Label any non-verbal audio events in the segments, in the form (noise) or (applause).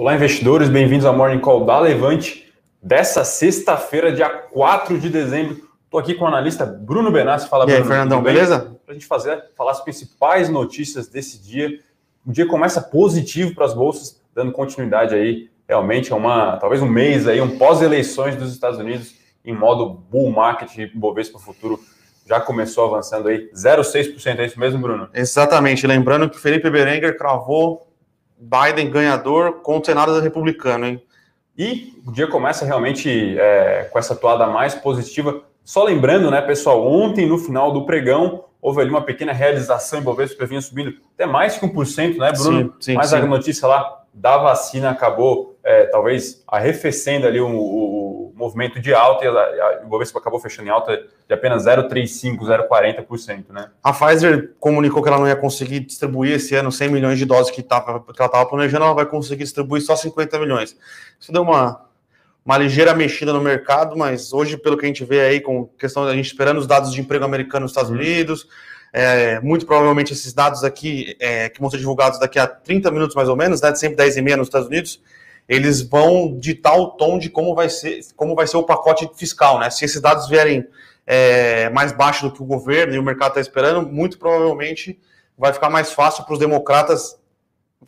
Olá, investidores, bem-vindos ao Morning Call da Levante dessa sexta-feira, dia 4 de dezembro. Estou aqui com o analista Bruno Benassi. Fala, e aí, Bruno, Fernandão, beleza? Para a gente fazer, falar as principais notícias desse dia. O dia começa positivo para as bolsas, dando continuidade aí. Realmente é uma, talvez um mês aí, um pós-eleições dos Estados Unidos em modo bull market, Bovespa Futuro já começou avançando aí 0,6%, é isso mesmo, Bruno? Exatamente, lembrando que Felipe Berenguer cravou Biden ganhador com o Senado republicano, hein? E o dia começa realmente é, com essa toada mais positiva. Só lembrando, né, pessoal, ontem no final do pregão houve ali uma pequena realização em Bovespa, vinha subindo até mais que 1%, né, Bruno? Sim, sim, Mas sim. a notícia lá da vacina acabou, é, talvez, arrefecendo ali o, o movimento de alta e a, a, o Bovespa acabou fechando em alta de apenas 0,35%, 0,40%, né? A Pfizer comunicou que ela não ia conseguir distribuir esse ano 100 milhões de doses que, tava, que ela estava planejando, ela vai conseguir distribuir só 50 milhões. Isso deu uma, uma ligeira mexida no mercado, mas hoje, pelo que a gente vê aí, com questão da gente esperando os dados de emprego americano nos Estados Unidos, é, muito provavelmente esses dados aqui, é, que vão ser divulgados daqui a 30 minutos mais ou menos, né, sempre 10 e meia nos Estados Unidos, eles vão ditar o tom de como vai ser, como vai ser o pacote fiscal, né? Se esses dados vierem é, mais baixo do que o governo e o mercado está esperando, muito provavelmente vai ficar mais fácil para os democratas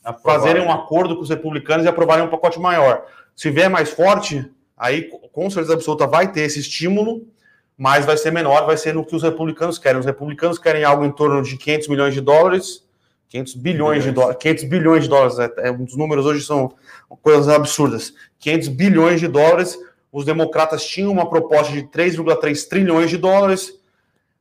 Aprovar. fazerem um acordo com os republicanos e aprovarem um pacote maior. Se vier mais forte, aí com certeza absoluta vai ter esse estímulo, mas vai ser menor, vai ser no que os republicanos querem. Os republicanos querem algo em torno de 500 milhões de dólares, 500 bilhões de dólares, 500 bilhões de dólares, é, os números hoje são coisas absurdas. 500 bilhões de dólares, os democratas tinham uma proposta de 3,3 trilhões de dólares.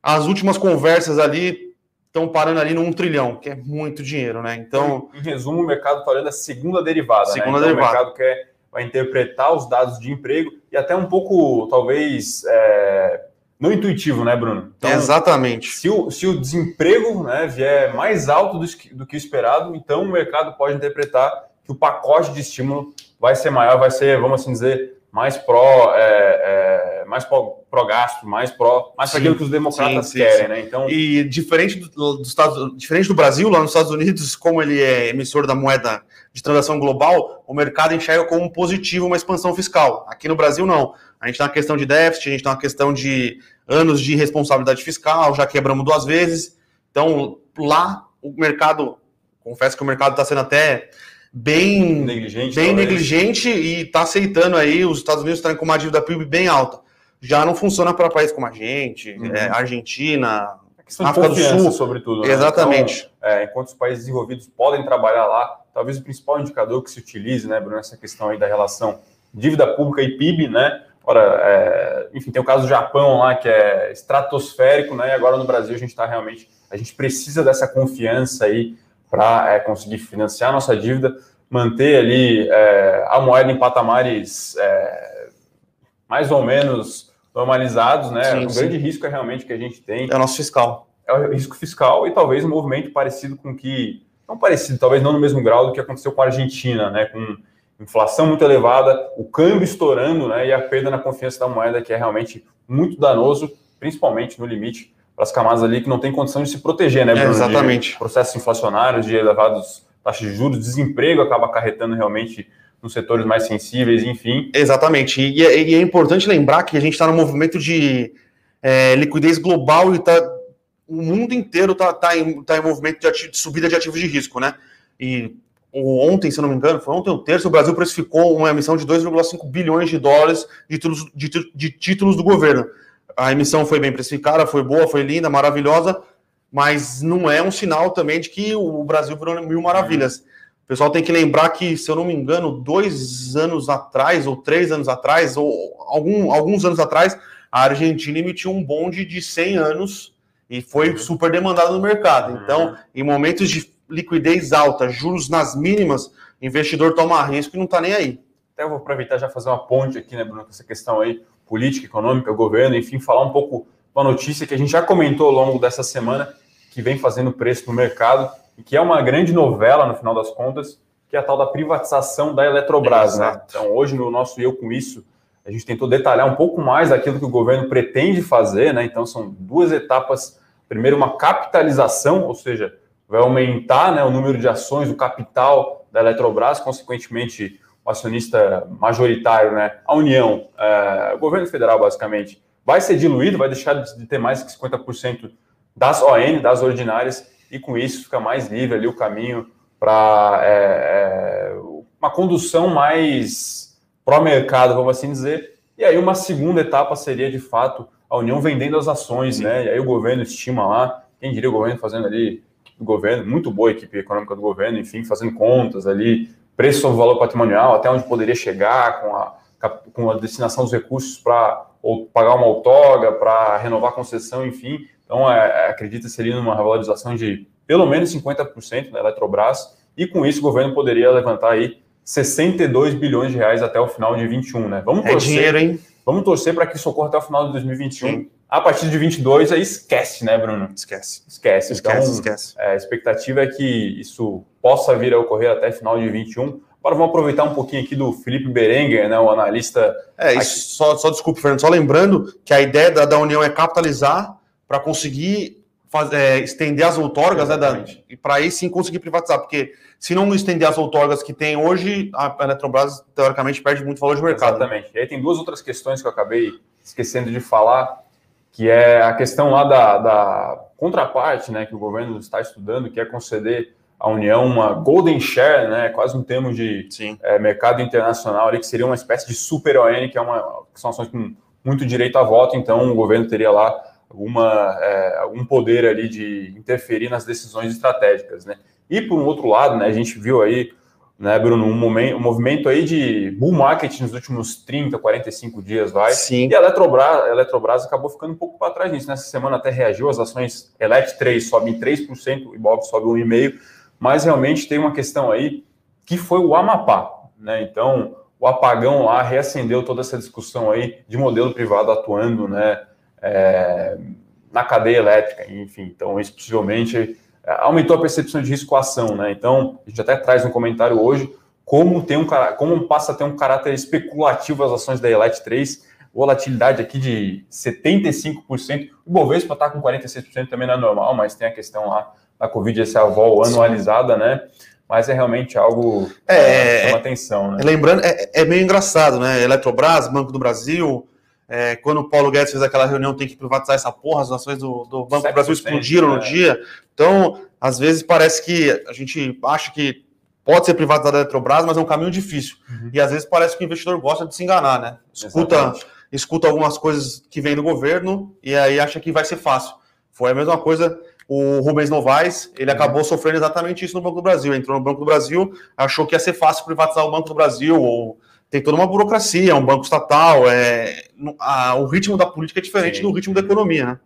As últimas conversas ali estão parando ali no 1 trilhão, que é muito dinheiro, né? Então, em resumo, o mercado está olhando a segunda derivada, Segunda né? Então, derivada. O mercado quer vai interpretar os dados de emprego e até um pouco, talvez, é, não intuitivo, né, Bruno? Então, Exatamente. Se o, se o desemprego né, vier mais alto do que, do que o esperado, então o mercado pode interpretar que o pacote de estímulo vai ser maior, vai ser, vamos assim dizer, mais pró, é, é, mais pró, pró gasto, mais pró, mais para aquilo que os democratas sim, sim, querem, sim. né? Então, e diferente do, do Estados, diferente do Brasil, lá nos Estados Unidos, como ele é emissor da moeda de transação global, o mercado enxerga como positivo uma expansão fiscal. Aqui no Brasil não. A gente tem uma questão de déficit, a gente tem uma questão de anos de responsabilidade fiscal, já quebramos duas vezes. Então, lá o mercado, confesso que o mercado está sendo até bem negligente, bem talvez. negligente e está aceitando aí os Estados Unidos estarem com uma dívida PIB bem alta. Já não funciona para países como a gente, Uhum. é, Argentina, de África do Sul. sobretudo. né? Exatamente. Então, é, enquanto os países desenvolvidos podem trabalhar lá, talvez o principal indicador que se utilize, né, Bruno, essa questão aí da relação dívida pública e PIB, né? Ora, é, enfim, tem o caso do Japão lá, que é estratosférico, né? E agora no Brasil a gente está realmente, a gente precisa dessa confiança aí para é, conseguir financiar a nossa dívida, manter ali é, a moeda em patamares é, mais ou menos normalizados, né? Sim, o sim. grande risco é realmente que a gente tem É o nosso fiscal. é o risco fiscal e talvez um movimento parecido com que não parecido, talvez não no mesmo grau do que aconteceu com a Argentina, né, com inflação muito elevada, o câmbio estourando, né, e a perda na confiança da moeda que é realmente muito danoso, principalmente no limite para as camadas ali que não tem condição de se proteger, né, É, Bruno, exatamente. de processos inflacionários, de elevados taxas de juros, desemprego acaba acarretando realmente nos setores mais sensíveis, enfim. Exatamente. E é, e é importante lembrar que a gente está no movimento de é, liquidez global e tá, o mundo inteiro está tá em, tá em movimento de, ati- de subida de ativos de risco, né? E ontem, se eu não me engano, foi ontem o terço, o Brasil precificou uma emissão de 2,5 bilhões de dólares de títulos, de, de títulos do governo. A emissão foi bem precificada, foi boa, foi linda, maravilhosa, mas não é um sinal também de que o Brasil virou mil maravilhas. O pessoal tem que lembrar que, se eu não me engano, dois anos atrás, ou três anos atrás, ou algum, alguns anos atrás, a Argentina emitiu um bonde de 100 anos e foi super demandado no mercado. Então, em momentos de liquidez alta, juros nas mínimas, investidor toma risco e não está nem aí. Até eu vou aproveitar já fazer uma ponte aqui, né, Bruno, com essa questão aí, política, econômica, governo, enfim, falar um pouco uma notícia que a gente já comentou ao longo dessa semana, que vem fazendo preço no mercado, e que é uma grande novela, no final das contas, que é a tal da privatização da Eletrobras. Né? Então, hoje, no nosso Eu Com Isso, a gente tentou detalhar um pouco mais daquilo que o governo pretende fazer, né? Então, são duas etapas. Primeiro, uma capitalização, ou seja, vai aumentar né, o número de ações, o capital da Eletrobras, consequentemente o acionista majoritário, né, a União, é, o governo federal basicamente, vai ser diluído, vai deixar de ter mais que 50% das ON, das ordinárias, e com isso fica mais livre ali o caminho para é, é, uma condução mais pró-mercado, vamos assim dizer. E aí uma segunda etapa seria, de fato, a União vendendo as ações, né? E aí o governo estima lá, quem diria o governo fazendo ali, o governo, muito boa a equipe econômica do governo, enfim, fazendo contas ali, preço sobre o valor patrimonial, até onde poderia chegar com a, com a destinação dos recursos para pagar uma outorga, para renovar a concessão, enfim. Então, é, acredita seria numa revalorização de pelo menos 50% da Eletrobras, e com isso o governo poderia levantar aí 62 bilhões de reais até o final de 21, né? Vamos torcer, é dinheiro, hein? Vamos torcer para que isso ocorra até o final de 2021. Sim. A partir de 22, aí esquece, né, Bruno? Esquece. Esquece. Então, esquece, esquece. É, a expectativa é que isso possa vir a ocorrer até final de 21. Agora vamos aproveitar um pouquinho aqui do Felipe Berenguer, né, o analista. É, isso, só, só desculpe, Fernando, só lembrando que a ideia da, da União é capitalizar para conseguir fazer, é, estender as outorgas, né, da, e para aí sim conseguir privatizar, porque se não estender as outorgas que tem hoje, a Eletrobras, teoricamente, perde muito valor de mercado. Né? Exatamente. Né? E aí tem duas outras questões que eu acabei esquecendo de falar, que é a questão lá da, da contraparte, né, que o governo está estudando, que é conceder à União uma golden share, né, quase um termo de é, mercado internacional ali, que seria uma espécie de super ON, que, é uma, que são ações com muito direito a voto, então o governo teria lá alguma, é, algum poder ali de interferir nas decisões estratégicas, né? E por um outro lado, né, a gente viu aí, né, Bruno, um, momento, um movimento aí de bull market nos últimos 30, 45 dias, vai. Sim. E a Eletrobras, a Eletrobras acabou ficando um pouco para trás nisso. Nessa semana até reagiu, as ações Elet 3 sobem 3%, o Ibov sobe 1,5%, mas realmente tem uma questão aí que foi o Amapá, né? Então, o apagão lá reacendeu toda essa discussão aí de modelo privado atuando, né? É, na cadeia elétrica, enfim. Então, isso possivelmente aumentou a percepção de risco ação, né? Então, a gente até traz um comentário hoje como tem um como passa a ter um caráter especulativo as ações da Elite 3, volatilidade aqui de 75%. O Bovespa está com 46% também não é normal, mas tem a questão lá da Covid, essa vol anualizada, né? Mas é realmente algo é, é, chama atenção, né? Lembrando, é, é meio engraçado, né? Eletrobras, Banco do Brasil, é, quando o Paulo Guedes fez aquela reunião, tem que privatizar essa porra, as ações do, do Banco do Brasil explodiram no é. dia. Então, às vezes parece que a gente acha que pode ser privatizada a Eletrobras, mas é um caminho difícil. Uhum. E às vezes parece que o investidor gosta de se enganar, né? Escuta, escuta algumas coisas que vêm do governo e aí acha que vai ser fácil. Foi a mesma coisa o Rubens Novaes, ele uhum. acabou sofrendo exatamente isso no Banco do Brasil. Entrou no Banco do Brasil, achou que ia ser fácil privatizar o Banco do Brasil ou tem toda uma burocracia, é um banco estatal, é, a, o ritmo da política é diferente Sim. do ritmo da economia, né?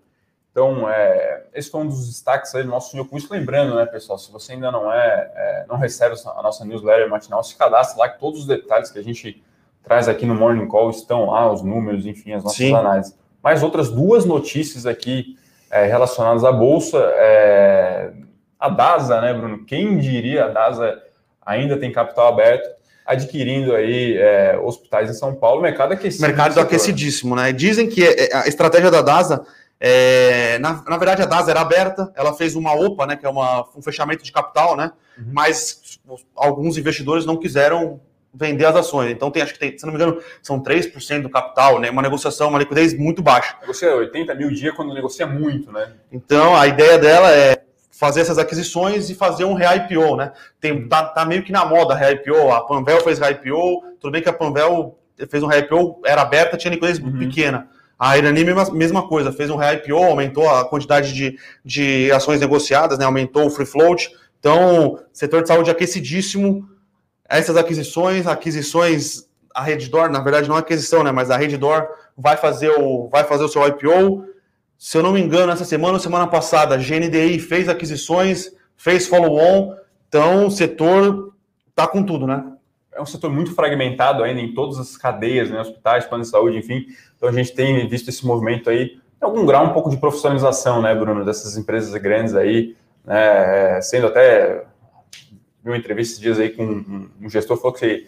Então, é, esse foi um dos destaques aí do nosso New Curso. Lembrando, né, pessoal, se você ainda não é, é, não recebe a nossa newsletter matinal, se cadastre lá que todos os detalhes que a gente traz aqui no Morning Call estão lá, os números, enfim, as nossas Sim. análises. Mais outras duas notícias aqui é, relacionadas à Bolsa. É, a DASA, né, Bruno? Quem diria a DASA ainda tem capital aberto adquirindo aí é, hospitais em São Paulo, mercado aquecido. Mercado aquecidíssimo, né? Dizem que é, a estratégia da DASA, é, na, na verdade a DASA era aberta, ela fez uma OPA, né, que é uma, um fechamento de capital, né? Uhum. Mas alguns investidores não quiseram vender as ações. Então tem, acho que tem, se não me engano, são 3% do capital, né? Uma negociação, uma liquidez muito baixa. Negocia 80 mil dia quando negocia muito, né? Então a ideia dela é fazer essas aquisições e fazer um re-IPO, né? Tem, tá, tá, meio que na moda re-IPO, a Panvel fez re-IPO, tudo bem que a Panvel fez um re-IPO, era aberta, tinha liquidez uhum. pequena. A Irani, mesma, mesma coisa, fez um re-IPO, aumentou a quantidade de, de ações negociadas, né? aumentou o free float. Então, setor de saúde aquecidíssimo, essas aquisições, aquisições, a Reddor, na verdade não é aquisição, né? mas a Reddor vai fazer o, vai fazer o seu IPO, se eu não me engano, essa semana ou semana passada, a GNDI fez aquisições, fez follow-on, então o setor está com tudo, né? É um setor muito fragmentado ainda em todas as cadeias, né? hospitais, planos de saúde, enfim. Então a gente tem visto esse movimento aí, em algum grau, um pouco de profissionalização, né, Bruno, dessas empresas grandes aí, né? Sendo até. Vi uma entrevista esses dias aí com um gestor falou que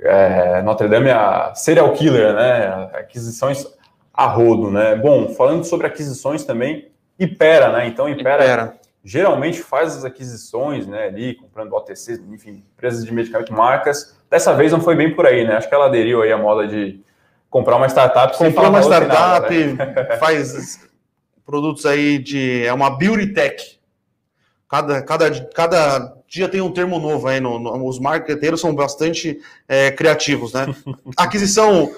é, Notre Dame é a serial killer, né? Aquisições a rodo, né? Bom, falando sobre aquisições também, Ipera, né? Então, Ipera, Ipera. geralmente faz as aquisições, né, ali, comprando OTC, enfim, empresas de medicamento, marcas. Dessa vez não foi bem por aí, né? Acho que ela aderiu aí à moda de comprar uma startup. Comprar uma startup, nada, né? (laughs) faz produtos aí de. É uma beauty tech. Cada, cada, cada dia tem um termo novo aí. No, no os marqueteiros são bastante é, criativos, né? (laughs) Aquisição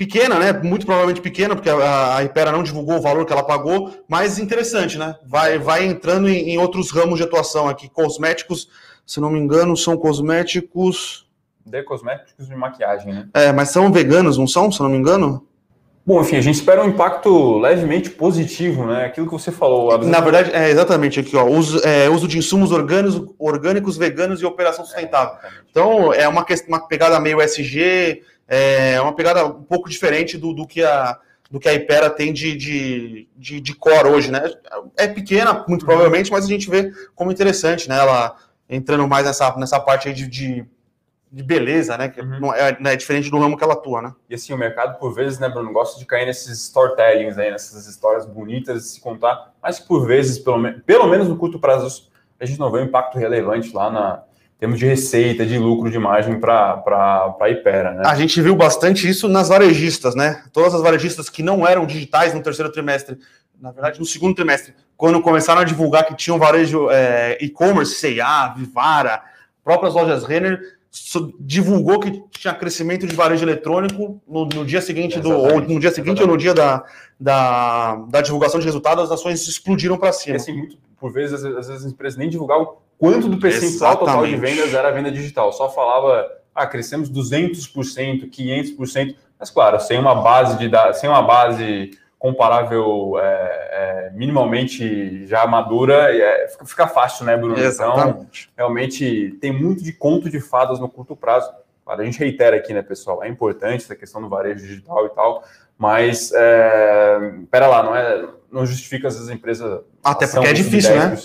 pequena, né? Muito provavelmente pequena, porque a, a Ipera não divulgou o valor que ela pagou, mas interessante, né? Vai, vai entrando em, em outros ramos de atuação aqui. Cosméticos, se não me engano, são cosméticos. De cosméticos de maquiagem, né? É, mas são veganos, não são, se não me engano? Bom, enfim, a gente espera um impacto levemente positivo, né? Aquilo que você falou. Na verdade, é exatamente aqui, ó. Uso, é, uso de insumos orgânicos, orgânicos, veganos e operação sustentável. É, então, é uma, uma pegada meio SG, é uma pegada um pouco diferente do, do que a do que a Ipera tem de, de, de, de core hoje, né? É pequena, muito provavelmente, mas a gente vê como interessante, né? Ela entrando mais nessa, nessa parte de, de de beleza, né? Que uhum. é, não é diferente do ramo que ela atua, né? E assim, o mercado, por vezes, né, Bruno, gosta de cair nesses storytellings aí, nessas histórias bonitas de se contar, mas por vezes, pelo, me pelo menos no curto prazo, a gente não vê um impacto relevante lá na termos de receita, de lucro, de margem para a Ipera, né? A gente viu bastante isso nas varejistas, né? Todas as varejistas que não eram digitais no terceiro trimestre, na verdade, no segundo trimestre, quando começaram a divulgar que tinham varejo é, e-commerce, C&A, Vivara, próprias lojas Renner, divulgou que tinha crescimento de varejo eletrônico no, no dia seguinte do ou no dia seguinte Exatamente. ou no dia da, da, da, divulgação de resultados as ações explodiram para cima. E assim, por vezes às, vezes as empresas nem divulgavam quanto do percentual total de vendas era a venda digital, só falava ah, crescemos 200%, 500%, mas claro, sem uma base de sem uma base comparável é, é, minimamente já madura, é, fica fácil, né, Bruno? Então, Exatamente. Então, realmente tem muito de conto de fadas no curto prazo. Claro, a gente reitera aqui, né, pessoal? É importante essa questão do varejo digital e tal, mas é, pera lá, não é, não justifica às vezes a empresa. Até porque é difícil, né?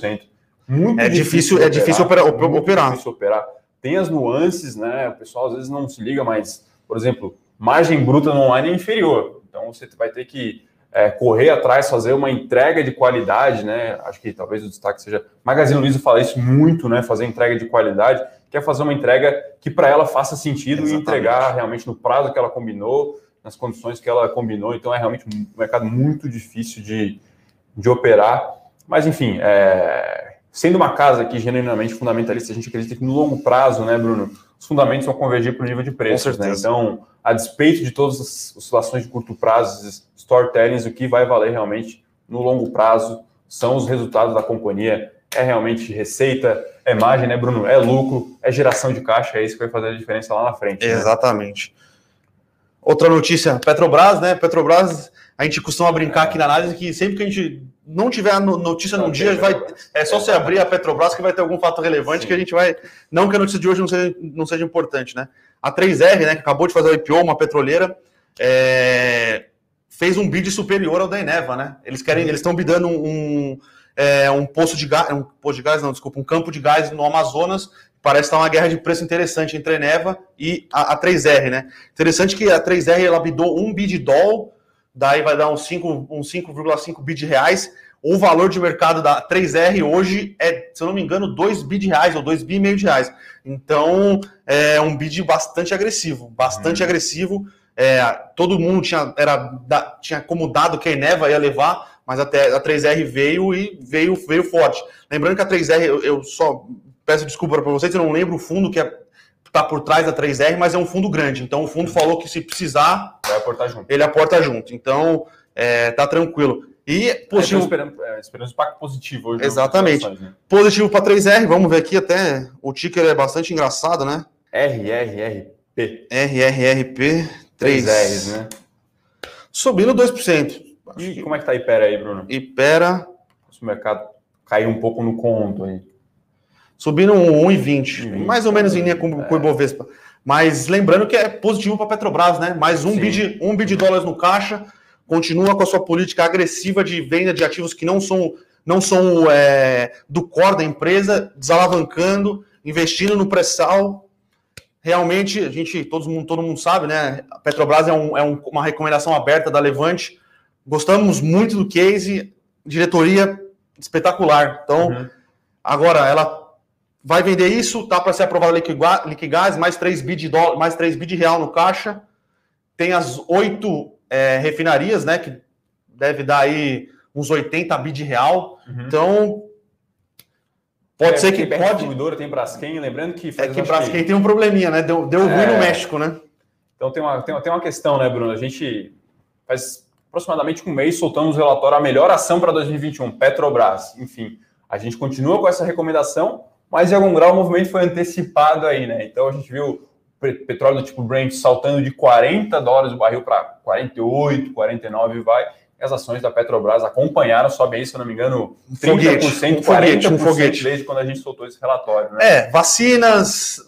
Muito é difícil, é difícil operar. operar. Difícil operar. Tem as nuances, né? O pessoal às vezes não se liga, mas, por exemplo, margem bruta no online é inferior. Então você vai ter que é, correr atrás, fazer uma entrega de qualidade, né? Acho que talvez o destaque seja. Magazine Luiza fala isso muito, né? Fazer entrega de qualidade, quer fazer uma entrega que para ela faça sentido Exatamente. e entregar realmente no prazo que ela combinou, nas condições que ela combinou. Então é realmente um mercado muito difícil de, de operar. Mas enfim, é, sendo uma casa que genuinamente fundamentalista, a gente acredita que no longo prazo, né, Bruno, os fundamentos vão convergir para o nível de preços. Né? Então, a despeito de todas as oscilações de curto prazo, storytellings, o que vai valer realmente no longo prazo são os resultados da companhia. É realmente receita, é margem, né, Bruno? É lucro, é geração de caixa, é isso que vai fazer a diferença lá na frente. Né? Exatamente. Outra notícia, Petrobras, né? Petrobras, a gente costuma brincar aqui na análise que sempre que a gente não tiver notícia num dia, vai, é só você abrir a Petrobras que vai ter algum fato relevante Sim. que a gente vai. Não que a notícia de hoje não seja, não seja importante, né? A 3R, né, que acabou de fazer o IPO, uma petroleira, é, fez um bid superior ao da Eneva, né? Eles querem, eles estão bidando um, um, é, um poço de gás, um poço de gás, não, desculpa, um campo de gás no Amazonas. Parece estar uma guerra de preço interessante entre a Eneva e a, a 3R, né? Interessante que a 3R ela bidou um bid doll, daí vai dar uns 5,5 uns 5, bid reais. O valor de mercado da 3R hoje é, se eu não me engano, 2 bid reais ou 2 bi meio de reais. Então, é um bid bastante agressivo, bastante hum. agressivo. É, todo mundo tinha, era, tinha como dado que a Eneva ia levar, mas até a 3R veio e veio, veio forte. Lembrando que a 3R, eu, eu só peço desculpa para vocês, eu não lembro o fundo que é, tá por trás da 3R, mas é um fundo grande. Então o fundo falou que se precisar, vai aportar junto. Ele aporta junto. Então é, tá tranquilo. E positivo. É, esperando, é, esperando impacto positivo hoje. Exatamente. Né? Positivo para 3R, vamos ver aqui até. O ticker é bastante engraçado, né? RRRP. RRRP. 3 R's, né? Subindo 2%. E como é que tá a Ipera aí, Bruno? Ipera. O mercado caiu um pouco no conto aí. Subindo 1,20. Mais ou menos em linha com, é. com o Ibovespa. Mas lembrando que é positivo para a Petrobras, né? Mais um bid, um bid de dólares no caixa. Continua com a sua política agressiva de venda de ativos que não são, não são é, do core da empresa, desalavancando, investindo no pré-sal, realmente, a gente, todo mundo, todo mundo sabe, né? A Petrobras é, um, é um, uma recomendação aberta da Levante. Gostamos muito do case, diretoria espetacular. Então, uhum. agora ela vai vender isso, tá para ser aprovado Liquigás, mais 3 bi de dólar, mais 3 bi de real no caixa. Tem as oito é, refinarias, né, que deve dar aí uns 80 bi de real. Uhum. Então, pode é, ser que tem pode. Distribuidora, tem Braskem, lembrando que é que Braskem tem um probleminha, né? Deu, deu ruim no é. México, né? Então tem uma, tem, tem uma questão, né, Bruno? A gente faz aproximadamente um mês soltamos o relatório a melhor ação para 2021, Petrobras. Enfim, a gente continua com essa recomendação, mas em algum grau o movimento foi antecipado aí, né? Então a gente viu petróleo do tipo Brent saltando de 40 dólares o barril para 48, 49 vai. E as ações da Petrobras acompanharam, sobe aí, se eu não me engano, 30%, foguete, um foguete, 40% um foguete. desde quando a gente soltou esse relatório. Né? É, vacinas,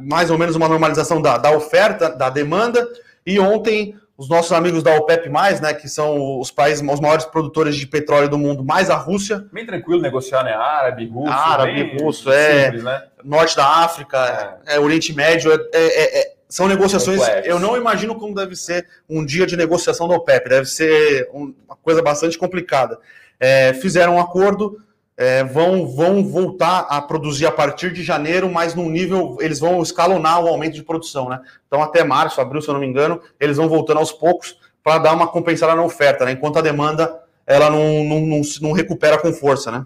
mais ou menos uma normalização da, da oferta, da demanda, e ontem os nossos amigos da OPEP+, né, que são os países, os maiores produtores de petróleo do mundo, mais a Rússia. Bem tranquilo negociar, né? Árabe, russo. Árabe, russo, é. Simples, né? Norte da África, é. é Oriente Médio, é, é, é são negociações. Complexo. Eu não imagino como deve ser um dia de negociação da OPEP. Deve ser uma coisa bastante complicada. É, fizeram um acordo, é, vão, vão voltar a produzir a partir de janeiro, mas num nível, eles vão escalonar o aumento de produção, né? Então, até março, abril, se eu não me engano, eles vão voltando aos poucos para dar uma compensada na oferta, né? Enquanto a demanda ela não, não, não, não, recupera com força, né?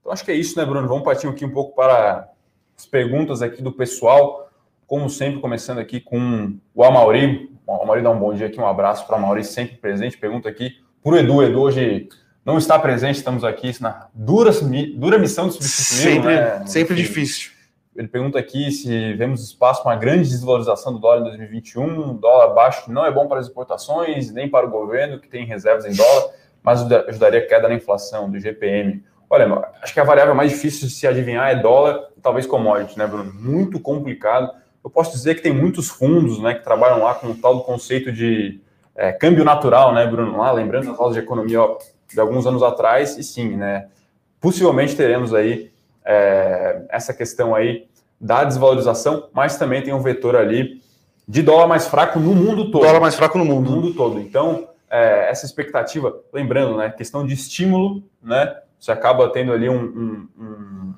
Então, acho que é isso, né, Bruno? Vamos partir aqui um pouco para as perguntas aqui do pessoal. Como sempre, começando aqui com o Amauri. O Amauri dá um bom dia aqui, um abraço para o Amauri, sempre presente. Pergunta aqui para o Edu. Edu hoje não está presente, estamos aqui na dura, dura missão de substituir. Sempre, né? sempre difícil. Ele pergunta aqui se vemos espaço para uma grande desvalorização do dólar em 2021, dólar baixo que não é bom para as exportações, nem para o governo, que tem reservas em dólar, mas ajudaria a queda na inflação do GPM. Olha, acho que a variável mais difícil de se adivinhar é dólar e talvez commodity, né, Bruno? Muito complicado. Eu posso dizer que tem muitos fundos né, que trabalham lá com o tal do conceito de é, câmbio natural, né, Bruno? Lá, lembrando as aulas de economia ó, de alguns anos atrás, e sim, né? Possivelmente teremos aí é, essa questão aí da desvalorização, mas também tem um vetor ali de dólar mais fraco no mundo todo. Dólar mais fraco no mundo. No mundo todo. Então, é, essa expectativa, lembrando, né? Questão de estímulo, né? Você acaba tendo ali um, um, um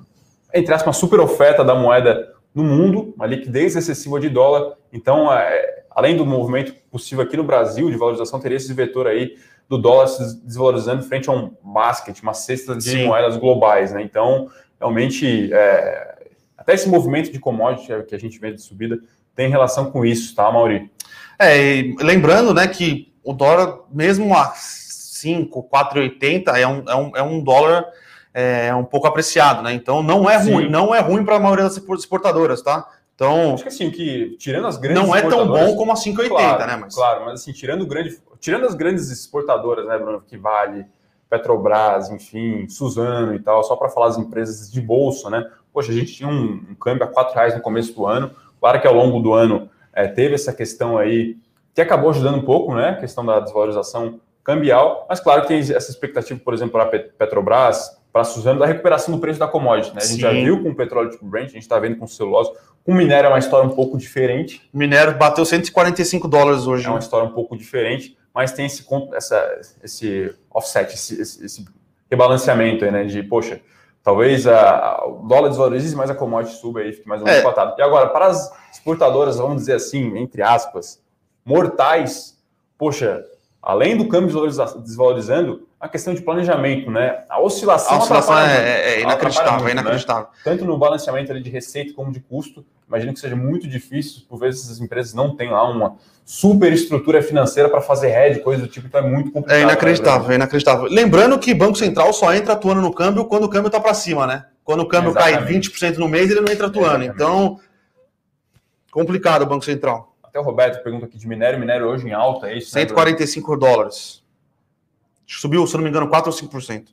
entre aspas, uma super oferta da moeda no mundo, uma liquidez excessiva de dólar. Então, é, além do movimento possível aqui no Brasil de valorização, teria esse vetor aí do dólar se desvalorizando frente a um basket, uma cesta de Sim. moedas globais, né? Então, realmente, é, até esse movimento de commodity que a gente vê de subida tem relação com isso, tá, Mauri? É, lembrando, né, que o dólar, mesmo a 5, 4,80, é um, é, um, é um dólar é, um pouco apreciado, né? Então, não é Sim. ruim, não é ruim para a maioria das exportadoras, tá? Então, acho que assim, que tirando as grandes Não é tão bom como a 5,80, claro, né? Mas... Claro, mas assim, tirando, grande, tirando as grandes exportadoras, né, Bruno, que vale, Petrobras, enfim, Suzano e tal, só para falar as empresas de bolsa, né? Poxa, a gente tinha um, um câmbio a R$ reais no começo do ano. Claro que ao longo do ano é, teve essa questão aí, que acabou ajudando um pouco, né? A questão da desvalorização cambial, mas claro que tem essa expectativa, por exemplo, para Petrobras, para Suzano, da recuperação do preço da commodity. Né? A gente Sim. já viu com o petróleo tipo Brent, a gente está vendo com celulose. Com o minério é uma história um pouco diferente. O minério bateu 145 dólares hoje. É uma história um pouco diferente, mas tem esse, essa, esse offset, esse, esse, esse rebalanceamento aí, né? De, poxa, talvez a, a, o dólar desvalorize, mas a commodity suba aí, fique mais ou menos é. E agora, para as exportadoras, vamos dizer assim, entre aspas, mortais, poxa, além do câmbio desvalorizando, a questão de planejamento, né? A oscilação, a oscilação é, é, inacreditável, muito, é inacreditável. Né? Tanto no balanceamento de receita como de custo. Imagino que seja muito difícil, por vezes as empresas não têm lá uma super estrutura financeira para fazer hedge, coisa do tipo, então é muito complicado. É inacreditável, né, é inacreditável. Lembrando que Banco Central só entra atuando no câmbio quando o câmbio está para cima, né? Quando o câmbio Exatamente. cai 20% no mês, ele não entra atuando. Exatamente. Então, complicado o Banco Central. Até o Roberto pergunta aqui de minério, minério hoje em alta, é isso? 145 né, dólares. Subiu, se não me engano, 4 ou 5%.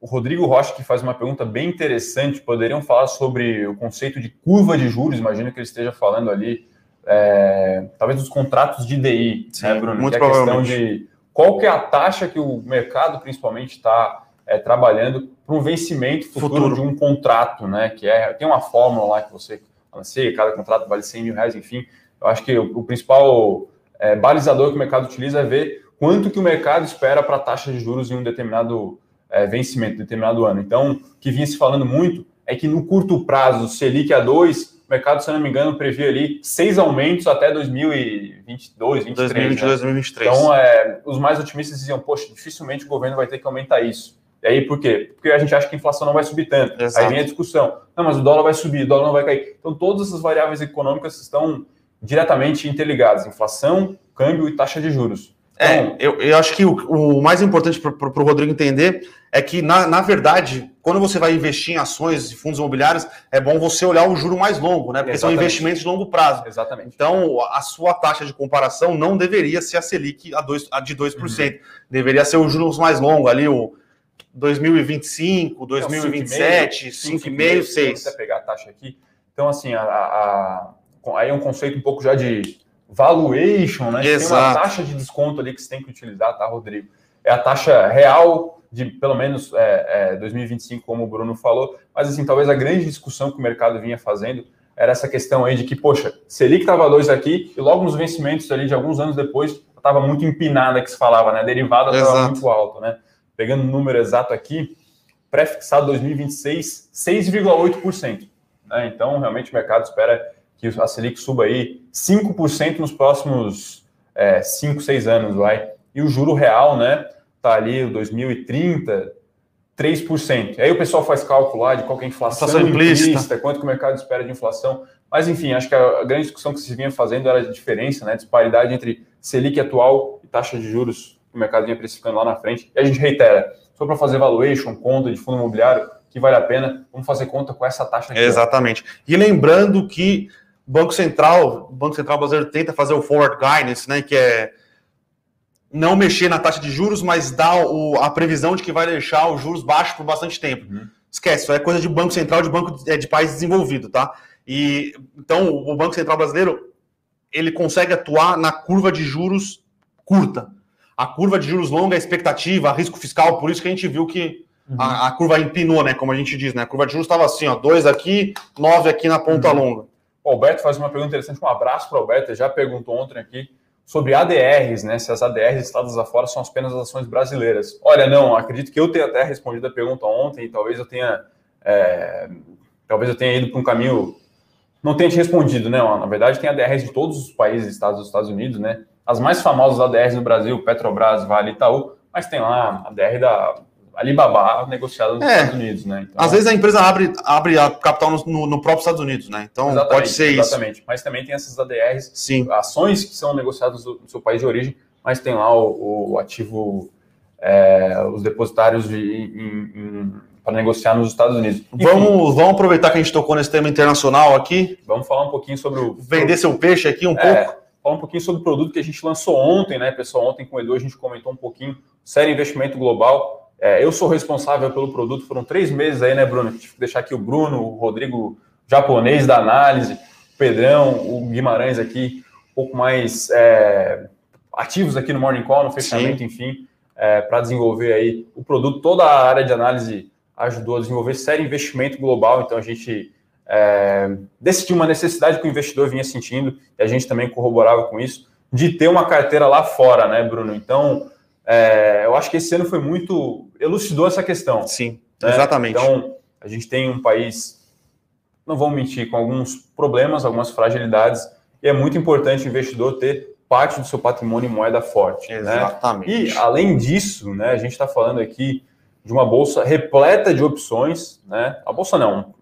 O Rodrigo Rocha, que faz uma pergunta bem interessante, poderiam falar sobre o conceito de curva de juros, imagino que ele esteja falando ali, é, talvez dos contratos de DI, Sim, né, Bruno? Muito que é a questão de qual que é a taxa que o mercado, principalmente, está é, trabalhando para um vencimento futuro, futuro, de um contrato, né? Que é, tem uma fórmula lá que você lancia, cada contrato vale 100 mil reais, enfim. Eu acho que o, o principal é, balizador que o mercado utiliza é ver quanto que o mercado espera para a taxa de juros em um determinado é, vencimento, determinado ano. Então, o que vinha se falando muito é que no curto prazo, Selic a 2, o mercado, se eu não me engano, previa ali seis aumentos até 2022, 2023. 2022, né? 2023. Então, é, os mais otimistas diziam, poxa, dificilmente o governo vai ter que aumentar isso. E aí, por quê? Porque a gente acha que a inflação não vai subir tanto. Exato. Aí vem a discussão. Não, mas o dólar vai subir, o dólar não vai cair. Então, todas essas variáveis econômicas estão diretamente interligadas. Inflação, câmbio e taxa de juros. É, então, eu, eu acho que o, o mais importante para o Rodrigo entender é que, na, na verdade, quando você vai investir em ações e fundos imobiliários, é bom você olhar o juro mais longo, né? Porque Exatamente. são investimentos de longo prazo. Exatamente. Então, a sua taxa de comparação não deveria ser a Selic a, dois, a de 2%. Uhum. Deveria ser os juros mais longos, ali o 2025, 2027, 5,5, 6. Vou pegar a taxa aqui. Então, assim, a, a, aí é um conceito um pouco já de valuation, né? Exato. Tem uma taxa de desconto ali que você tem que utilizar, tá, Rodrigo? É a taxa real de pelo menos é, é, 2025, como o Bruno falou, mas assim, talvez a grande discussão que o mercado vinha fazendo era essa questão aí de que, poxa, Selic estava dois aqui e logo nos vencimentos ali de alguns anos depois estava muito empinada que se falava, né? Derivada estava muito alto, né? Pegando o número exato aqui, pré-fixado 2026, 6,8%. Né? Então, realmente o mercado espera que a Selic suba aí 5% nos próximos é, 5, 6 anos, vai. E o juro real, né, tá ali, o 2030, 3%. E aí o pessoal faz cálculo lá de qual é a inflação, inflação implícita, implícita, quanto que o mercado espera de inflação. Mas, enfim, acho que a, grande discussão que se vinha fazendo era a diferença, né, disparidade entre Selic atual e taxa de juros que o mercado vinha precificando lá na frente. E a gente reitera, só para fazer valuation, conta de fundo imobiliário, que vale a pena, vamos fazer conta com essa taxa aqui. Exatamente. E lembrando que Banco Central, o Banco Central brasileiro tenta fazer o forward guidance, né, que é não mexer na taxa de juros, mas dar o, a previsão de que vai deixar os juros baixos por bastante tempo. Uhum. Esquece, isso é coisa de Banco Central de banco de, é, de país desenvolvido, tá? E então o Banco Central brasileiro ele consegue atuar na curva de juros curta. A curva de juros longa, a expectativa, risco fiscal, por isso que a gente viu que uhum. a, a, curva empinou, né? Como a gente diz, né? A curva de juros estava assim, ó, dois aqui, nove aqui na ponta uhum. longa. O Alberto faz uma pergunta interessante. Um abraço para o Alberto. Ele já perguntou ontem aqui sobre ADRs, né? Se as ADRs estados afora são apenas ações brasileiras. Olha, não, acredito que eu tenha até respondido a pergunta ontem, e talvez eu tenha. É, talvez eu tenha ido para um caminho. Não tenha te respondido, né? Na verdade, tem ADRs de todos os países estados dos Estados Unidos, né? As mais famosas ADRs no Brasil, Petrobras, Vale, Itaú, mas tem lá a ADR da Alibaba negociada nos é, Estados Unidos, né? Então, às vezes a empresa abre, abre a capital no, no próprio Estados Unidos, né? Então pode ser exatamente. isso. Exatamente. Mas também tem essas ADRs, Sim. ações que são negociadas no seu país de origem, mas tem lá o, o ativo, é, os depositários para negociar nos Estados Unidos. Enfim, vamos, vamos aproveitar que a gente tocou nesse tema internacional aqui. Vamos falar um pouquinho sobre o. Vender seu peixe aqui um é, pouco. Falar um pouquinho sobre o produto que a gente lançou ontem, né, pessoal? Ontem com o Edu a gente comentou um pouquinho. Série Investimento Global é, eu sou responsável pelo produto, foram três meses aí, né, Bruno? Tive que deixar aqui o Bruno, o Rodrigo japonês da análise, o Pedrão, o Guimarães aqui, um pouco mais é, ativos aqui no Morning Call, no fechamento, Sim. enfim, é, para desenvolver aí o produto. Toda a área de análise ajudou a desenvolver sério investimento global, então a gente é, decidiu uma necessidade que o investidor vinha sentindo, e a gente também corroborava com isso, de ter uma carteira lá fora, né, Bruno? Então, é, eu acho que esse ano foi muito. elucidou essa questão. Sim, né? exatamente. Então, a gente tem um país, não vamos mentir, com alguns problemas, algumas fragilidades, e é muito importante o investidor ter parte do seu patrimônio em moeda forte. Né? Exatamente. Né? E, além disso, né, a gente está falando aqui de uma bolsa repleta de opções, né? A bolsa não,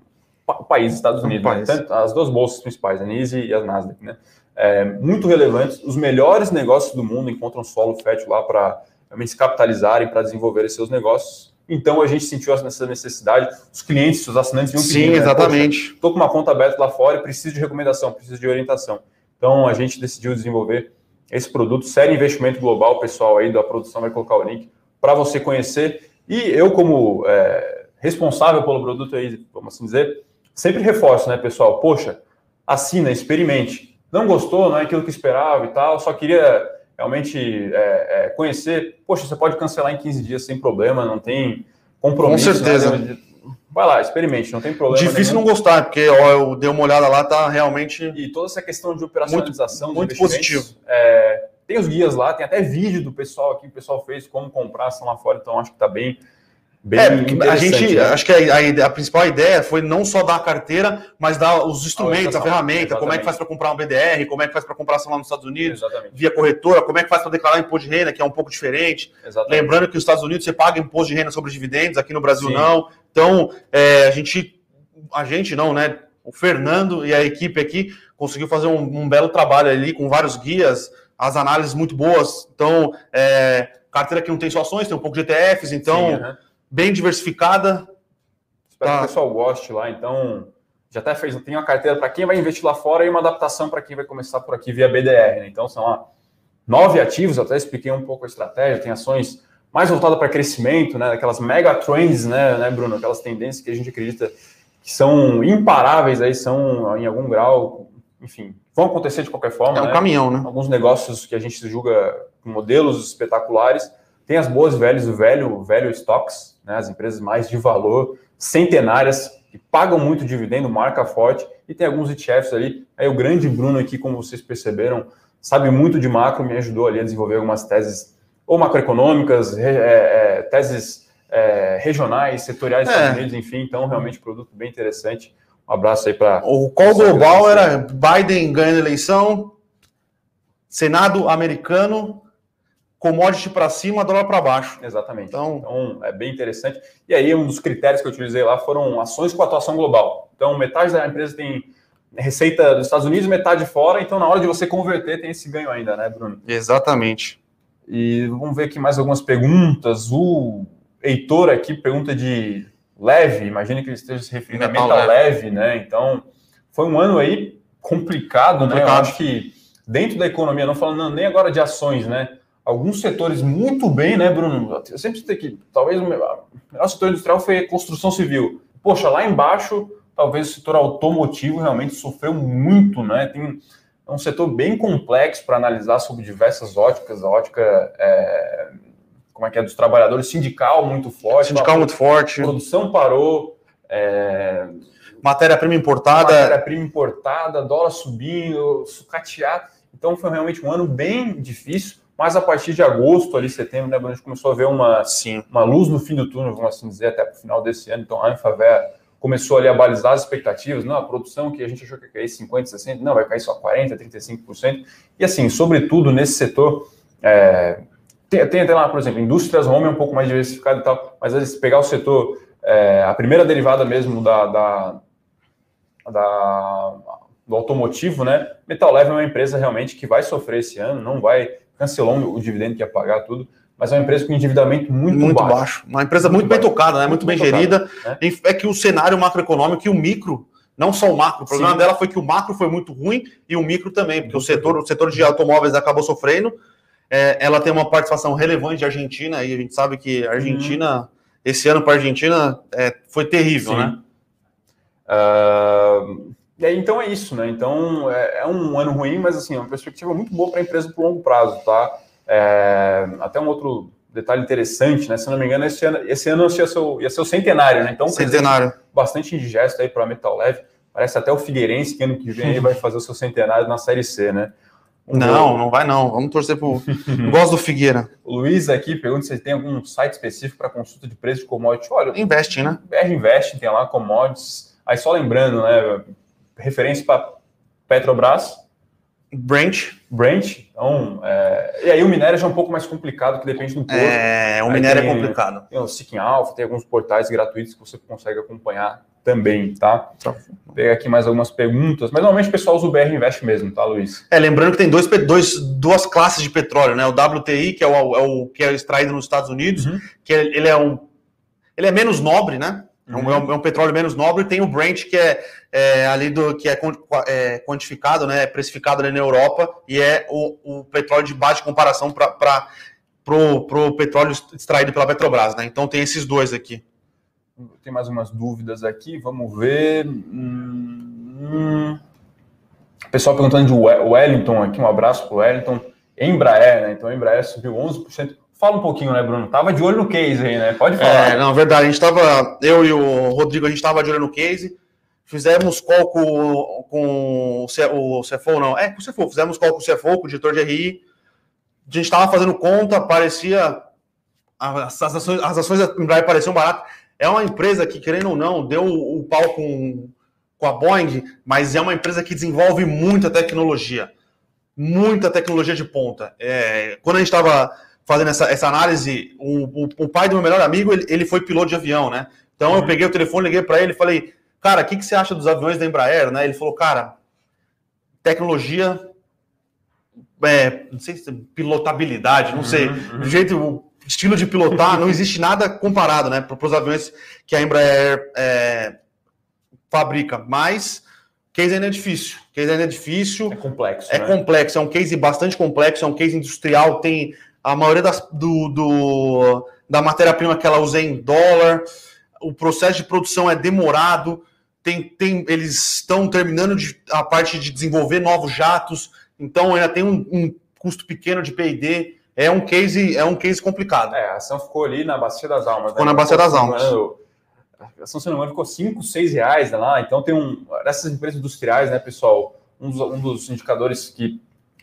o país, Estados Unidos, um né? Tanto, as duas bolsas principais, a NISE e a Nasdaq, né? É, muito relevantes. Os melhores negócios do mundo encontram solo fértil lá para realmente se capitalizarem para desenvolver seus negócios. Então a gente sentiu essa necessidade, os clientes, os assinantes vinham pedindo. Sim, né? exatamente. Estou com uma conta aberta lá fora e preciso de recomendação, preciso de orientação. Então a gente decidiu desenvolver esse produto, sério investimento global, pessoal aí da produção vai colocar o link para você conhecer. E eu, como é, responsável pelo produto aí, vamos assim dizer, sempre reforço, né, pessoal? Poxa, assina, experimente. Não gostou, não é aquilo que esperava e tal, só queria realmente é, é, conhecer, poxa, você pode cancelar em 15 dias sem problema, não tem compromisso. Com certeza. Né? Vai lá, experimente, não tem problema. Difícil nenhum. não gostar, porque ó, eu dei uma olhada lá, tá realmente. E toda essa questão de operacionalização, muito, muito positivo. É, tem os guias lá, tem até vídeo do pessoal aqui, o pessoal fez como comprar ação lá fora, então acho que tá bem é, a gente né? acho que a, a, principal ideia foi não só dar a carteira, mas dar os instrumentos, a, a ferramenta, exatamente. como é que faz para comprar um BDR, como é que faz para comprar ação lá nos Estados Unidos, exatamente. via corretora, como é que faz para declarar imposto de renda, que é um pouco diferente. Exatamente. Lembrando que nos Estados Unidos você paga imposto de renda sobre dividendos, aqui no Brasil Sim. não. Então, é, a gente a gente não, né? O Fernando e a equipe aqui conseguiu fazer um, um belo trabalho ali com vários guias, as análises muito boas. Então, é, carteira que não tem só ações, tem um pouco de ETFs, então, Sim, uhum. Bem diversificada. Espero tá. que o pessoal goste lá, então. Já até fez, tem uma carteira para quem vai investir lá fora e uma adaptação para quem vai começar por aqui via BDR. Né? Então, são lá nove ativos, até expliquei um pouco a estratégia, tem ações mais voltadas para crescimento, né? Aquelas mega trends, né, né, Bruno? Aquelas tendências que a gente acredita que são imparáveis aí, são em algum grau, enfim, vão acontecer de qualquer forma. É um né? caminhão, né? Alguns negócios que a gente julga modelos espetaculares, tem as boas velhas, o velho, velho stocks, né? As empresas mais de valor, centenárias, que pagam muito dividendo, marca forte, e tem alguns ETFs ali. Aí o grande Bruno aqui, como vocês perceberam, sabe muito de macro, me ajudou ali a desenvolver algumas teses ou macroeconômicas, é, é, teses é, regionais, setoriais, Estados é. Unidos, enfim. Então, realmente, produto bem interessante. Um abraço aí para. O qual global era Biden ganhando eleição, Senado americano, commodity para cima, dólar para baixo. Exatamente. Então, então, é bem interessante. E aí, um dos critérios que eu utilizei lá foram ações com atuação global. Então, metade da empresa tem receita dos Estados Unidos, metade fora. Então, na hora de você converter, tem esse ganho ainda, né, Bruno? Exatamente. E vamos ver aqui mais algumas perguntas. O Heitor aqui pergunta de leve, imagina que ele esteja se referindo a metal leve. leve, né? Então, foi um ano aí complicado, complicado. né? Eu acho que dentro da economia, não falando nem agora de ações, né? Alguns setores muito bem, né, Bruno? Eu sempre citei que talvez o melhor setor industrial foi a construção civil. Poxa, lá embaixo, talvez o setor automotivo realmente sofreu muito, né? Tem é um setor bem complexo para analisar sobre diversas óticas, a ótica é, como é que é, dos trabalhadores, sindical muito forte. Sindical muito forte. Produção parou. É... Matéria-prima importada. Matéria-prima importada, dólar subindo, sucateado. Então foi realmente um ano bem difícil, mas a partir de agosto, ali, setembro, né, a gente começou a ver uma, Sim. uma luz no fim do túnel, vamos assim dizer, até para o final desse ano. Então a Anfaver começou ali a balizar as expectativas, não, a produção que a gente achou que ia cair 50%, 60%, não, vai cair só 40%, 35%. E assim, sobretudo nesse setor, é, tem, tem até lá, por exemplo, indústrias home é um pouco mais diversificado e tal, mas vezes pegar o setor, é, a primeira derivada mesmo da, da, da, do automotivo, né? Metal Leve é uma empresa realmente que vai sofrer esse ano, não vai, cancelou o dividendo que ia pagar tudo, mas é uma empresa com endividamento muito, muito baixo. baixo. Uma empresa muito, muito bem baixo. tocada, né? muito, muito bem gerida. Né? É que o cenário macroeconômico e o micro, não só o macro, o problema Sim. dela foi que o macro foi muito ruim e o micro também, porque o setor, o setor de automóveis acabou sofrendo é, ela tem uma participação relevante de Argentina, e a gente sabe que a Argentina, uhum. esse ano para a Argentina, é, foi terrível, Sim. né? Uh, e aí, então é isso, né? Então é, é, um ano ruim, mas assim, é uma perspectiva muito boa para a empresa por longo prazo, tá? É, até um outro detalhe interessante, né? Se não me engano, esse ano, esse ano ia, ser o, ia ser o centenário, né? Então, centenário. bastante indigesto aí para a Metal Leve. Parece até o Figueirense que ano que vem vai (laughs) fazer o seu centenário na Série C, né? não, não vai não. Vamos torcer pro. (laughs) Gosto do Figueira. O Luiz aqui pergunta se tem algum site específico para consulta de preço de commodity. Olha, Investe, né? BR Invest tem lá commodities. Aí só lembrando, né? Referência para Petrobras. Brent. Brent. Então, é... e aí o minério já é um pouco mais complicado, que depende do porto. É, o minério é tem, é complicado. Tem o Seeking Alpha, tem alguns portais gratuitos que você consegue acompanhar também, tá? Vou pegar aqui mais algumas perguntas, mas normalmente o pessoal usa o BR Invest mesmo, tá, Luiz? É, lembrando que tem dois, dois, duas classes de petróleo, né? O WTI, que é o, é o que é extraído nos Estados Unidos, uhum. que ele é um ele é menos nobre, né? É uhum. É, um, é, um, petróleo menos nobre, tem o Brent, que é, é ali do que é, é, quantificado, né? precificado ali na Europa, e é o, o petróleo de baixa comparação para o petróleo extraído pela Petrobras, né? Então tem esses dois aqui. Tem mais umas dúvidas aqui, vamos ver. Hum, pessoal perguntando de Wellington aqui, um abraço para o Wellington. Embraer, né? Então, Embraer subiu 11%. Fala um pouquinho, né, Bruno? Tava de olho no case aí, né? Pode falar. É, não, verdade. A gente tava, eu e o Rodrigo, a gente tava de olho no case. Fizemos call com, com o CFO, não. É, com o CFO. Fizemos call com o CFO, com o diretor de RI. A gente tava fazendo conta, parecia as, ações, as ações da Embraer pareciam baratas. É uma empresa que, querendo ou não, deu o, o pau com, com a Boeing, mas é uma empresa que desenvolve muita tecnologia. Muita tecnologia de ponta. É, quando a gente estava fazendo essa, essa análise, o, o, o, pai do meu melhor amigo, ele, ele foi piloto de avião, né? Então eu uhum. peguei o telefone, liguei para ele e falei, cara, o que, que você acha dos aviões da Embraer? Né? Ele falou, cara, tecnologia, é, não sei se pilotabilidade, não uhum, sei, uhum. do jeito, o estilo de pilotar, não existe nada comparado, né, para os aviões que a Embraer é, fabrica, mas case ainda é difícil, case ainda é difícil. É complexo, É né? complexo, é um case bastante complexo, é um case industrial, tem a maioria das, do, do da matéria-prima que ela usa em dólar, o processo de produção é demorado, tem, tem, eles estão terminando de, a parte de desenvolver novos jatos, então ainda tem um, um custo pequeno de P&D, é um case é um case complicado. É, a ação ficou ali na Bacia das Almas. Ficou né? na Bacia das Almas. A ação, se não me engano, ficou 5, 6 reais lá, então tem um... Essas empresas industriais, né, pessoal, um dos, um dos indicadores que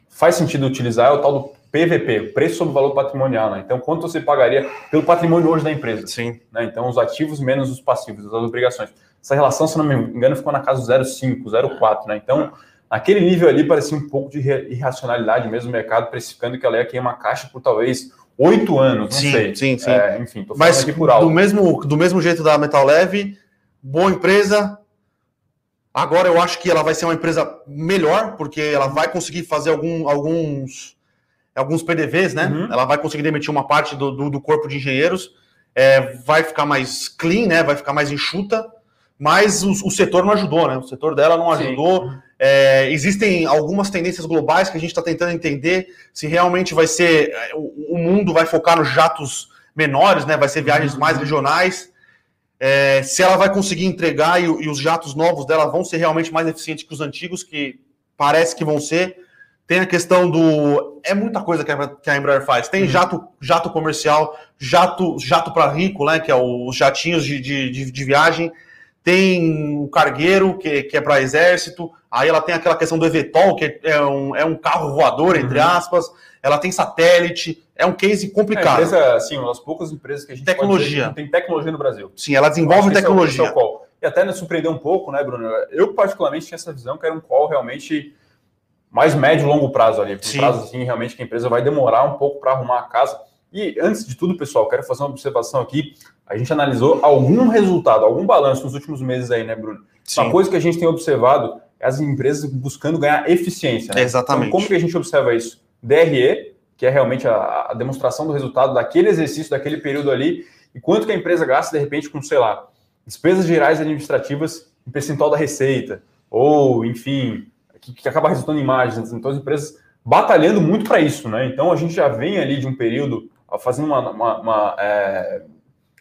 faz sentido utilizar é o tal do PVP, preço sobre valor patrimonial, né? Então, quanto você pagaria pelo patrimônio hoje da empresa? Sim. Né? Então, os ativos menos os passivos, as obrigações. Essa relação, se não me engano, ficou na casa do 0,5, 0,4, né? Então, naquele nível ali parecia um pouco de irracionalidade mesmo, o mercado precificando que ela ia queimar caixa por talvez oito anos, não sim, sei. Sim, sim. É, enfim, tô falando Mas, aqui por alto. Do mesmo, do mesmo jeito da Metal Leve, boa empresa, Agora eu acho que ela vai ser uma empresa melhor, porque ela vai conseguir fazer algum, alguns alguns PDVs, né? Uhum. Ela vai conseguir demitir uma parte do, do, do corpo de engenheiros, é, vai ficar mais clean, né? Vai ficar mais enxuta, mas o, o setor não ajudou, né? O setor dela não ajudou. É, existem algumas tendências globais que a gente está tentando entender se realmente vai ser o, o, mundo vai focar nos jatos menores, né? Vai ser viagens uhum. mais regionais. É, se ela vai conseguir entregar e, e os jatos novos dela vão ser realmente mais eficientes que os antigos, que parece que vão ser. Tem a questão do. É muita coisa que a, que a Embraer faz. Tem uhum. jato, jato comercial, jato, jato para rico, né? Que é os jatinhos de, de, de, viagem. Tem o cargueiro, que, que é para exército. Aí ela tem aquela questão do Evetol, que é um, é um carro voador, entre uhum. aspas. Ela tem satélite. É um case complicado. É, empresa, assim, uma das poucas empresas que a gente tecnologia. tem tecnologia no Brasil. Sim, ela desenvolve tecnologia. É o, é e até me surpreendeu um pouco, né, Bruno? Eu, particularmente, tinha essa visão que era um call realmente mais médio e longo prazo ali. Um prazo assim, realmente que a empresa vai demorar um pouco para arrumar a casa. E antes de tudo, pessoal, quero fazer uma observação aqui. A gente analisou algum resultado, algum balanço nos últimos meses aí, né, Bruno? Sim. Uma coisa que a gente tem observado é as empresas buscando ganhar eficiência. Né? Exatamente. Então, como que a gente observa isso? DRE, que é realmente a, a, demonstração do resultado daquele exercício, daquele período ali, e quanto que a empresa gasta, de repente, com, sei lá, despesas gerais administrativas em percentual da receita, ou, enfim, que, que acaba resultando em imagens. Então, as empresas batalhando muito para isso, né? Então, a gente já vem ali de um período fazendo uma, uma, uma, é,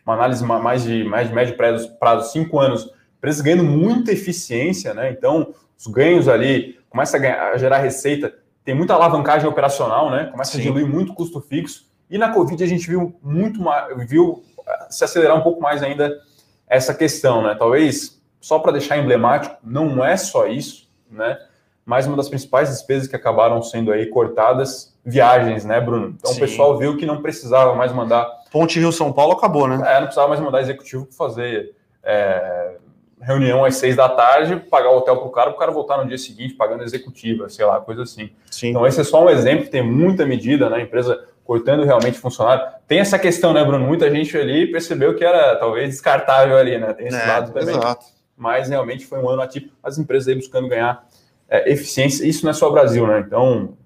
uma análise mais de, mais de médio prazo, prazo, cinco anos, empresas ganhando muita eficiência, né? Então, os ganhos ali começa a, ganhar, a gerar receita, tem muita alavancagem operacional, né? Começa Sim. a diluir muito custo fixo. E na Covid a gente viu muito mais, viu é, se acelerar um pouco mais ainda essa questão, né? Talvez só para deixar emblemático, não é só isso, né? Mas uma das principais despesas que acabaram sendo aí cortadas, viagens, né, Bruno? Então Sim. o pessoal viu que não precisava mais mandar. Ponte Rio São Paulo acabou, né? É, não precisava mais mandar executivo para fazer é, reunião às seis da tarde, pagar o hotel para o cara, para o cara voltar no dia seguinte pagando executiva, sei lá, coisa assim. Sim. Então esse é só um exemplo, tem muita medida, né? A empresa cortando realmente funcionário. Tem essa questão, né, Bruno? Muita gente ali percebeu que era talvez descartável ali, né? Tem esse é, lado também. Exato. Mas realmente foi um ano ativo, as empresas aí buscando ganhar é, eficiência, isso não é só Brasil, né? Então,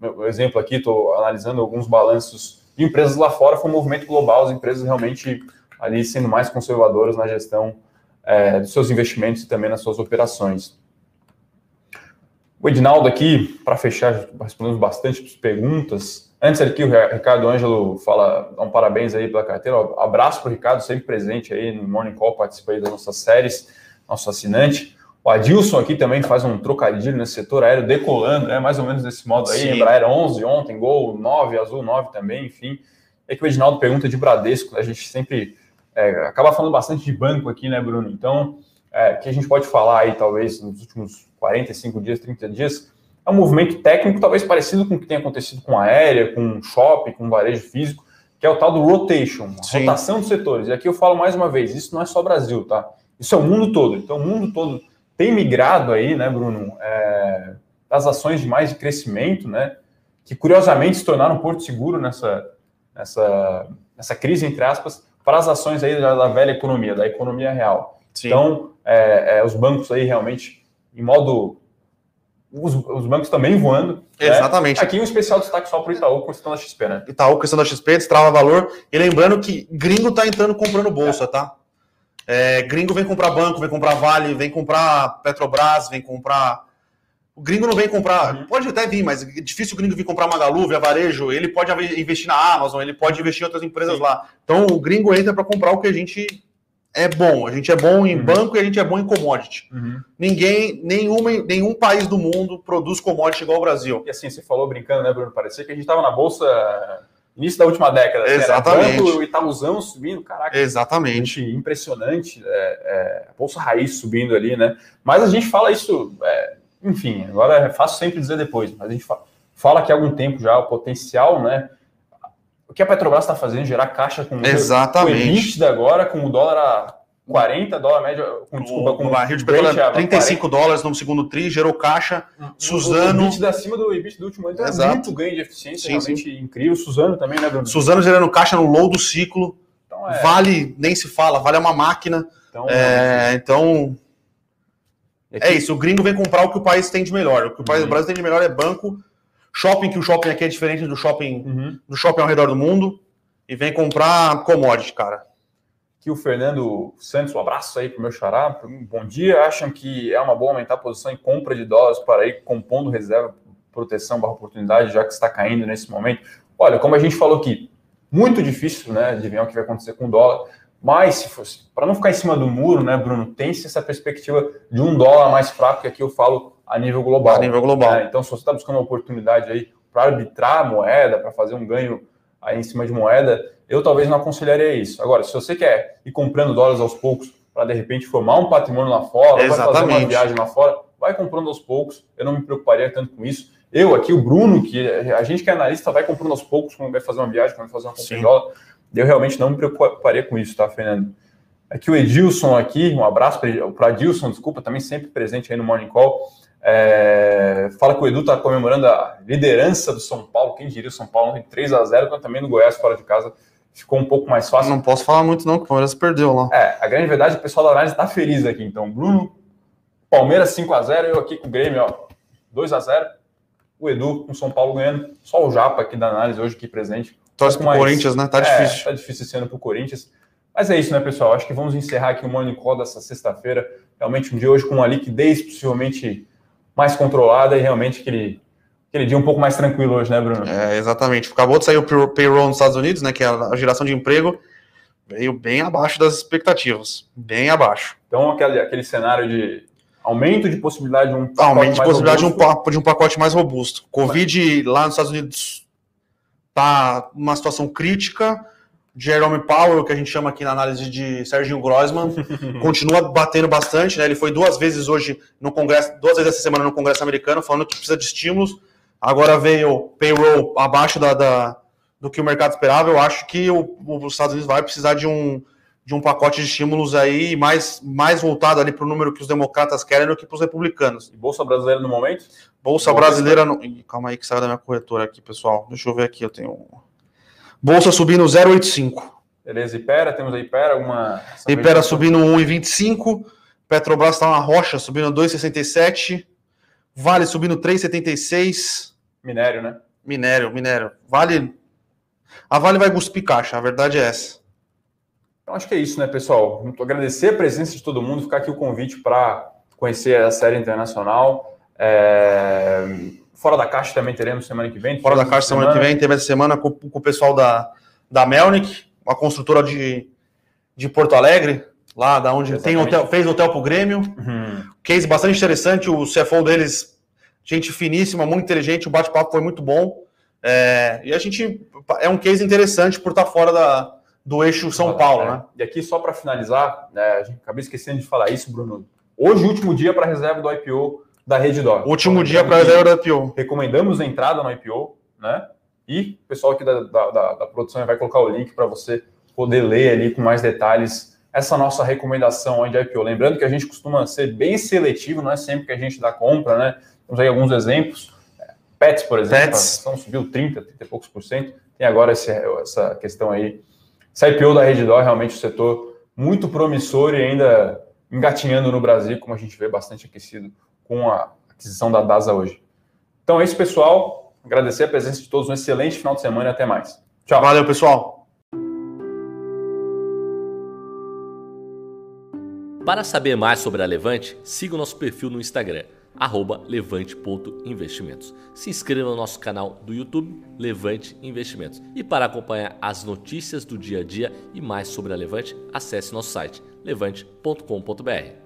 meu exemplo aqui, estou analisando alguns balanços de empresas lá fora, foi um movimento global, as empresas realmente ali sendo mais conservadoras na gestão é, dos seus investimentos e também nas suas operações. O Edinaldo aqui, para fechar, respondemos bastante perguntas. Antes aqui, o Ricardo Ângelo fala, dá um parabéns aí pela carteira. Abraço para o Ricardo, sempre presente aí no Morning Call, participa aí das nossas séries, nosso assinante. O Adilson aqui também faz um trocadilho nesse setor aéreo, decolando, né? Mais ou menos desse modo aí. Sim. Embraer 11 ontem, Gol 9, Azul 9 também, enfim. É que o Edinaldo pergunta de Bradesco, a gente sempre é, acaba falando bastante de banco aqui, né, Bruno? Então, é, que a gente pode falar aí, talvez, nos últimos 45 dias, 30 dias, é um movimento técnico talvez parecido com o que tem acontecido com aérea, com shopping, com varejo físico, que é o tal do rotation, rotação dos setores. E aqui eu falo mais uma vez, isso não é só Brasil, tá? Isso é o mundo todo. Então, o mundo todo tem migrado aí, né, Bruno, é, das ações de mais de crescimento, né, que curiosamente se tornaram um porto seguro nessa, nessa, nessa crise, entre aspas, para as ações aí da, da velha economia, da economia real. Sim. Então, é, é, os bancos aí realmente, em modo. Os, os bancos também voando. né? Exatamente. Aqui um especial destaque só para o Itaú, com questão da XP, né? Itaú, questão da XP, destrava valor. E lembrando que gringo tá entrando comprando bolsa, tá? É, gringo vem comprar banco, vem comprar Vale, vem comprar Petrobras, vem comprar. O gringo não vem comprar. Uhum. Pode até vir, mas é difícil o gringo vir comprar Magalu, via varejo. Ele pode investir na Amazon, ele pode investir em outras empresas Sim. lá. Então o gringo entra para comprar o que a gente é bom. A gente é bom em Uhum. banco e a gente é bom em commodity. Ninguém, nenhuma, nenhum país do mundo produz commodity igual o Brasil. E assim, você falou brincando, né, Bruno? Parecia que a gente estava na bolsa início da última década. assim, era Exatamente. banco, o Itaúzão subindo, caraca. Exatamente. Impressionante. É, é, a bolsa raiz subindo ali, né? Mas a gente fala isso, é, enfim, agora é fácil sempre dizer depois, mas a gente fala, fala que há algum tempo já o potencial, né? O que a Petrobras está fazendo, gerar caixa com Exatamente. o agora, com o dólar a 40, dólar médio, com, desculpa, com o barril de petróleo a é 35 dólares no segundo tri, gerou caixa. 40. Suzano- O EBITDA acima do EBITDA do último ano, então é Exato. muito ganho de eficiência, Sim, realmente incrível. Suzano também, né, Bruno? Suzano gerando caixa no low do ciclo. Então, é, Vale, nem se fala, vale é uma máquina. então, É, então, aqui- é isso. O gringo vem comprar o que o país tem de melhor. O que o país Uhum. do Brasil tem de melhor é banco. Shopping, que o shopping aqui é diferente do shopping, Uhum. do shopping ao redor do mundo. E vem comprar commodity, cara. Aqui o Fernando Santos, um abraço aí para o meu xará. Bom dia. Acham que é uma boa aumentar a posição em compra de dólares para ir compondo reserva, proteção barra oportunidade, já que está caindo nesse momento? Olha, como a gente falou aqui, muito difícil né, adivinhar o que vai acontecer com o dólar. Mas, se fosse, para não ficar em cima do muro, né, Bruno, tem-se essa perspectiva de um dólar mais fraco, que aqui eu falo a nível global. A nível global. né? Então, se você está buscando uma oportunidade aí para arbitrar a moeda, para fazer um ganho aí em cima de moeda, eu talvez não aconselharia isso. Agora, se você quer ir comprando dólares aos poucos para de repente formar um patrimônio lá fora, vai fazer uma Exatamente. viagem lá fora, vai comprando aos poucos. Eu não me preocuparia tanto com isso. Eu aqui, o Bruno, que a gente que é analista, vai comprando aos poucos quando vai fazer uma viagem, quando vai fazer uma compra Sim. em dólar. Eu realmente não me preocuparia com isso, tá, Fernando? Aqui o Edilson aqui, um abraço para Edilson, desculpa, também sempre presente aí no Morning Call. É, fala que o Edu está comemorando a liderança do São Paulo. Quem diria o São Paulo ontem 3 a 0 mas também no Goiás fora de casa ficou um pouco mais fácil. Não posso falar muito, não, que o Palmeiras perdeu lá. É, a grande verdade é o pessoal da análise está feliz aqui. Então, Bruno, Palmeiras 5 a 0 eu aqui com o Grêmio, ó, 2 a 0 O Edu com o São Paulo ganhando. Só o Japa aqui da análise hoje aqui presente. Torce pro mais- Corinthians, né? Tá É, difícil. Tá difícil esse ano pro Corinthians. Mas é isso, né, pessoal? Acho que vamos encerrar aqui o Morning Call dessa sexta-feira. Realmente um dia hoje com uma liquidez possivelmente mais controlada e realmente aquele, aquele dia um pouco mais tranquilo hoje, né, Bruno? É, exatamente. Acabou de sair o pay- payroll nos Estados Unidos, né? Que é a geração de emprego. Veio bem abaixo das expectativas. Bem abaixo. Então, aquele, aquele cenário de aumento de possibilidade de um pacote Aumento de possibilidade de um, robusto. de um pacote mais robusto. Covid lá nos Estados Unidos tá numa situação crítica. Jerome Powell, que a gente chama aqui na análise de Serginho Grossman, (laughs) continua batendo bastante, né? Ele foi duas vezes hoje no Congresso, duas vezes essa semana no Congresso americano, falando que precisa de estímulos. Agora veio payroll abaixo da, da- do que o mercado esperava. Eu acho que o, os Estados Unidos vai precisar de um, de um pacote de estímulos aí mais, mais voltado ali para o número que os democratas querem do que para os republicanos. E Bolsa Brasileira no momento? Bolsa Bolsa- brasileira. No... Calma aí que saiu da minha corretora aqui, pessoal. Deixa eu ver aqui. Eu tenho. Bolsa subindo 0,85. Beleza, Ipera, temos aí Ipera, alguma... Ipera subindo 1,25. Petrobras está uma rocha subindo 2,67. Vale subindo 3,76. Minério, né? Minério, minério. Vale. A Vale vai cuspir caixa, a verdade é essa. Então acho que é isso, né, pessoal? Muito agradecer a presença de todo mundo, ficar aqui o convite para conhecer a série internacional. É, Fora da caixa também teremos semana que vem. Fora da caixa semana que vem, teve essa semana com, com o pessoal da, da Melnick, uma construtora de, de Porto Alegre, lá da onde tem hotel, fez hotel pro Grêmio. Uhum. Case bastante interessante, o CFO deles, gente finíssima, muito inteligente, o bate-papo foi muito bom. É, e a gente é um case interessante por estar fora da, do eixo São Paulo, É. né? E aqui, só para finalizar, né, acabei esquecendo de falar isso, Bruno. Hoje, o último dia para reserva do IPO da Rede Dó. Último Então, dia para a da IPO. Recomendamos a entrada no IPO, né? E o pessoal aqui da, da, da, da produção vai colocar o link para você poder ler ali com mais detalhes essa nossa recomendação de IPO. Lembrando que a gente costuma ser bem seletivo, não é sempre que a gente dá compra, né? Temos aí alguns exemplos. Pets, por exemplo, Pets. ação subiu 30, 30 e poucos por cento. Tem agora esse, essa questão aí. Essa IPO da Reddor, realmente o setor muito promissor e ainda engatinhando no Brasil, como a gente vê bastante aquecido com a aquisição da DASA hoje. Então é isso, pessoal. Agradecer a presença de todos. Um excelente final de semana e até mais. Tchau. Valeu, pessoal. Para saber mais sobre a Levante, siga o nosso perfil no Instagram, levante.investimentos. Se inscreva no nosso canal do YouTube, Levante Investimentos. E para acompanhar as notícias do dia a dia e mais sobre a Levante, acesse nosso site levante.com.br.